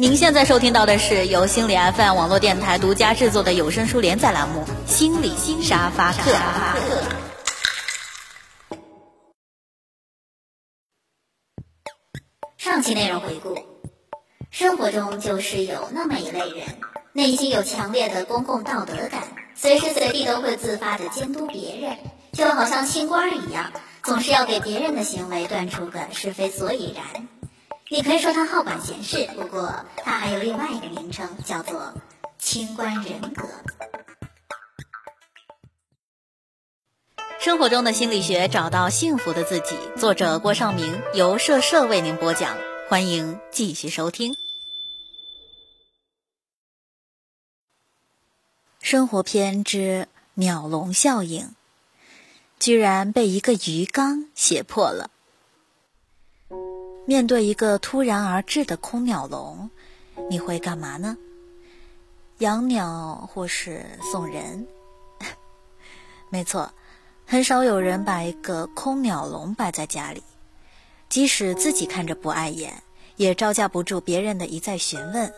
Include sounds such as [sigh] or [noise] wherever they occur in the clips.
您现在收听到的是由心理 FM 网络电台独家制作的有声书连载栏目《心理新沙发客》。上期内容回顾：生活中就是有那么一类人，内心有强烈的公共道德感，随时随地都会自发的监督别人，就好像清官一样，总是要给别人的行为断出个是非所以然。你可以说他好管闲事，不过他还有另外一个名称，叫做清官人格。生活中的心理学，找到幸福的自己。作者郭尚明，由社社为您播讲。欢迎继续收听。生活篇之鸟笼效应，居然被一个鱼缸胁迫了。面对一个突然而至的空鸟笼，你会干嘛呢？养鸟或是送人？[laughs] 没错，很少有人把一个空鸟笼摆在家里，即使自己看着不碍眼，也招架不住别人的一再询问：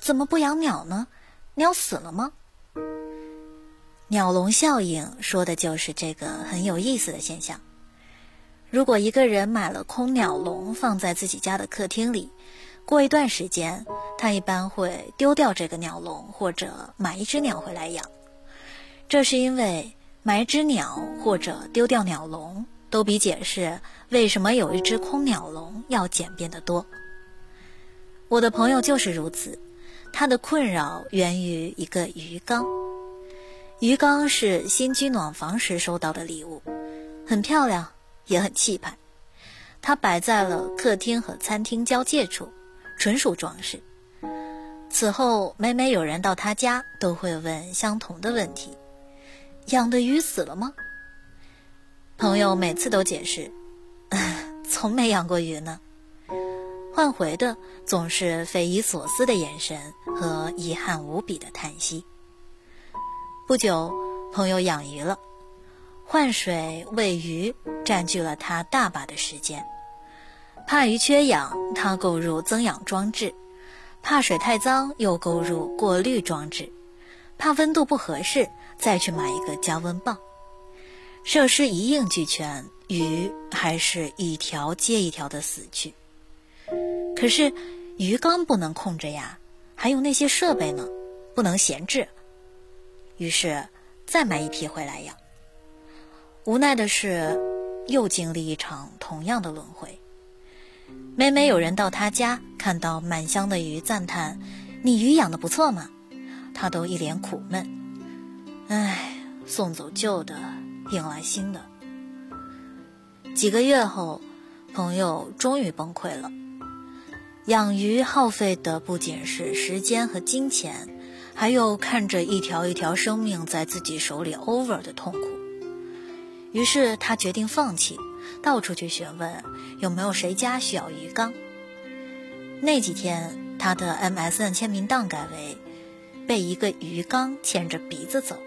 怎么不养鸟呢？鸟死了吗？鸟笼效应说的就是这个很有意思的现象。如果一个人买了空鸟笼放在自己家的客厅里，过一段时间，他一般会丢掉这个鸟笼，或者买一只鸟回来养。这是因为买只鸟或者丢掉鸟笼，都比解释为什么有一只空鸟笼要简便得多。我的朋友就是如此，他的困扰源于一个鱼缸。鱼缸是新居暖房时收到的礼物，很漂亮。也很气派，它摆在了客厅和餐厅交界处，纯属装饰。此后，每每有人到他家，都会问相同的问题：“养的鱼死了吗？”朋友每次都解释：“ [laughs] 从没养过鱼呢。”换回的总是匪夷所思的眼神和遗憾无比的叹息。不久，朋友养鱼了。换水喂鱼占据了他大把的时间，怕鱼缺氧，他购入增氧装置；怕水太脏，又购入过滤装置；怕温度不合适，再去买一个加温棒。设施一应俱全，鱼还是一条接一条的死去。可是鱼缸不能空着呀，还有那些设备呢，不能闲置。于是再买一批回来养。无奈的是，又经历一场同样的轮回。每每有人到他家，看到满箱的鱼，赞叹：“你鱼养的不错嘛。”他都一脸苦闷：“唉，送走旧的，迎来新的。”几个月后，朋友终于崩溃了。养鱼耗费的不仅是时间和金钱，还有看着一条一条生命在自己手里 over 的痛苦。于是他决定放弃，到处去询问有没有谁家需要鱼缸。那几天，他的 MSN 签名档改为“被一个鱼缸牵着鼻子走”。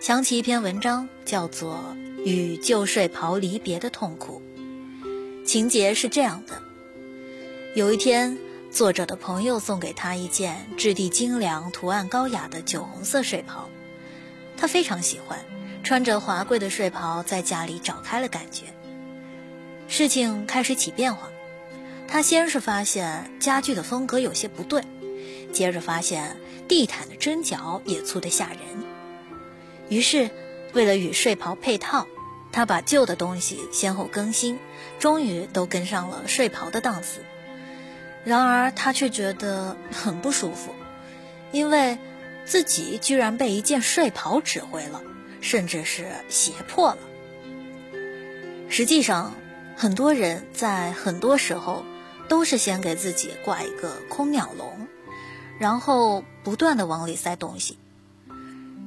想起一篇文章，叫做《与旧睡袍离别的痛苦》。情节是这样的：有一天，作者的朋友送给他一件质地精良、图案高雅的酒红色睡袍，他非常喜欢。穿着华贵的睡袍在家里找开了感觉，事情开始起变化。他先是发现家具的风格有些不对，接着发现地毯的针脚也粗得吓人。于是，为了与睡袍配套，他把旧的东西先后更新，终于都跟上了睡袍的档次。然而，他却觉得很不舒服，因为自己居然被一件睡袍指挥了。甚至是胁迫了。实际上，很多人在很多时候都是先给自己挂一个空鸟笼，然后不断的往里塞东西。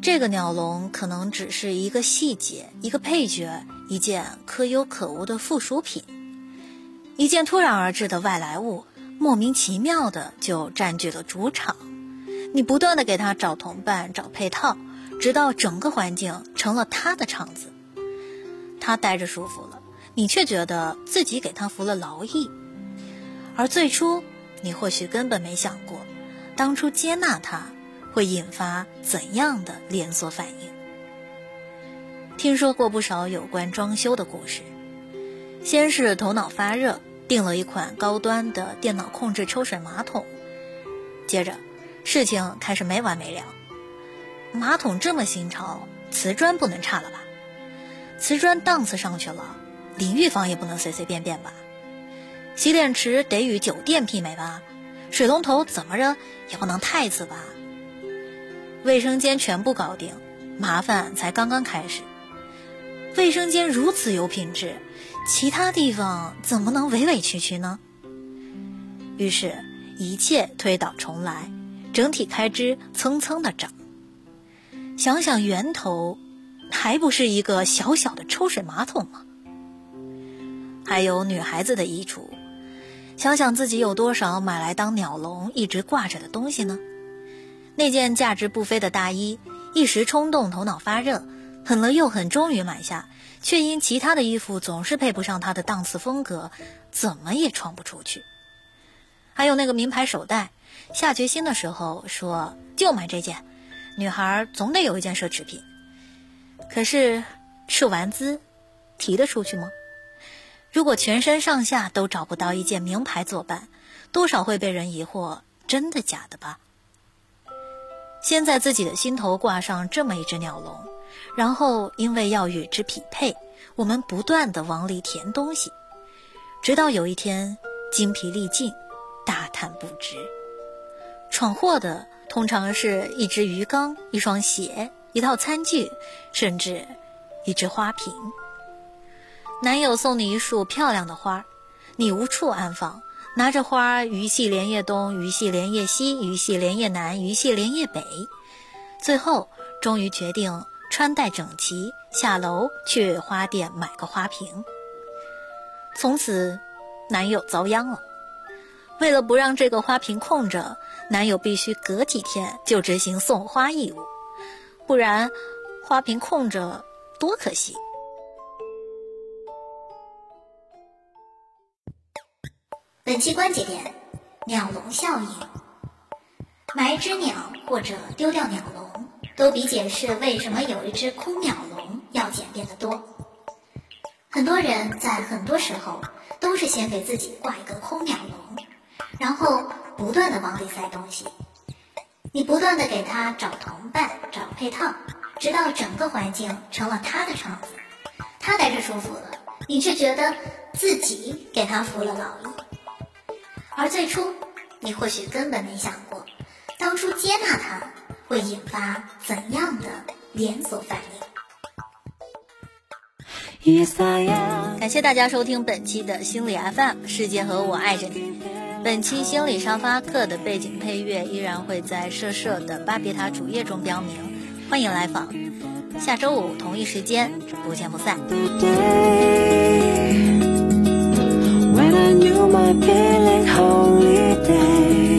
这个鸟笼可能只是一个细节、一个配角、一件可有可无的附属品，一件突然而至的外来物，莫名其妙的就占据了主场。你不断的给他找同伴、找配套。直到整个环境成了他的场子，他待着舒服了，你却觉得自己给他服了劳役。而最初，你或许根本没想过，当初接纳他会引发怎样的连锁反应。听说过不少有关装修的故事，先是头脑发热订了一款高端的电脑控制抽水马桶，接着事情开始没完没了。马桶这么新潮，瓷砖不能差了吧？瓷砖档次上去了，淋浴房也不能随随便便吧？洗脸池得与酒店媲美吧？水龙头怎么着也不能太次吧？卫生间全部搞定，麻烦才刚刚开始。卫生间如此有品质，其他地方怎么能委委屈屈呢？于是，一切推倒重来，整体开支蹭蹭的涨。想想源头，还不是一个小小的抽水马桶吗？还有女孩子的衣橱，想想自己有多少买来当鸟笼一直挂着的东西呢？那件价值不菲的大衣，一时冲动，头脑发热。狠了又狠，终于买下，却因其他的衣服总是配不上它的档次风格，怎么也穿不出去。还有那个名牌手袋，下决心的时候说就买这件，女孩总得有一件奢侈品。可是斥完资，提得出去吗？如果全身上下都找不到一件名牌作伴，多少会被人疑惑，真的假的吧？先在自己的心头挂上这么一只鸟笼。然后，因为要与之匹配，我们不断的往里填东西，直到有一天精疲力尽，大叹不值。闯祸的通常是一只鱼缸、一双鞋、一套餐具，甚至一只花瓶。男友送你一束漂亮的花，你无处安放，拿着花鱼戏莲叶东，鱼戏莲叶西，鱼戏莲叶南，鱼戏莲叶北，最后终于决定。穿戴整齐，下楼去花店买个花瓶。从此，男友遭殃了。为了不让这个花瓶空着，男友必须隔几天就执行送花义务，不然花瓶空着多可惜。本期关节点：鸟笼效应。买一只鸟或者丢掉鸟笼。都比解释为什么有一只空鸟笼要简便得多。很多人在很多时候都是先给自己挂一个空鸟笼，然后不断的往里塞东西。你不断的给他找同伴、找配套，直到整个环境成了他的场子，他待着舒服了，你却觉得自己给他服了老役。而最初，你或许根本没想过，当初接纳他。会引发怎样的连锁反应？感谢大家收听本期的心理 FM，世界和我爱着你。本期心理沙发课的背景配乐依然会在社社的巴别塔主页中标明，欢迎来访。下周五同一时间不见不散。go.